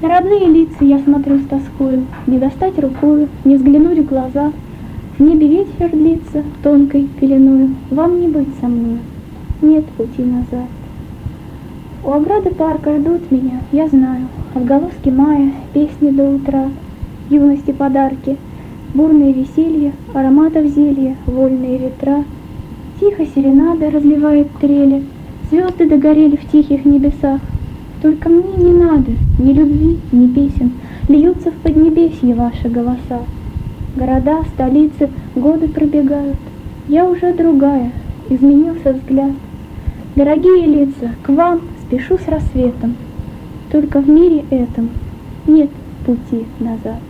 На родные лица я смотрю с тоскою, Не достать рукою, не взглянуть в глаза. В небе ветер длится тонкой пеленою, Вам не быть со мной, нет пути назад. У ограды парка ждут меня, я знаю, Отголоски мая, песни до утра, Юности подарки, бурные веселья, Ароматов зелья, вольные ветра. Тихо серенада разливает трели, Звезды догорели в тихих небесах, только мне не надо ни любви, ни песен, Льются в поднебесье ваши голоса. Города, столицы, годы пробегают, Я уже другая, изменился взгляд. Дорогие лица, к вам спешу с рассветом, Только в мире этом нет пути назад.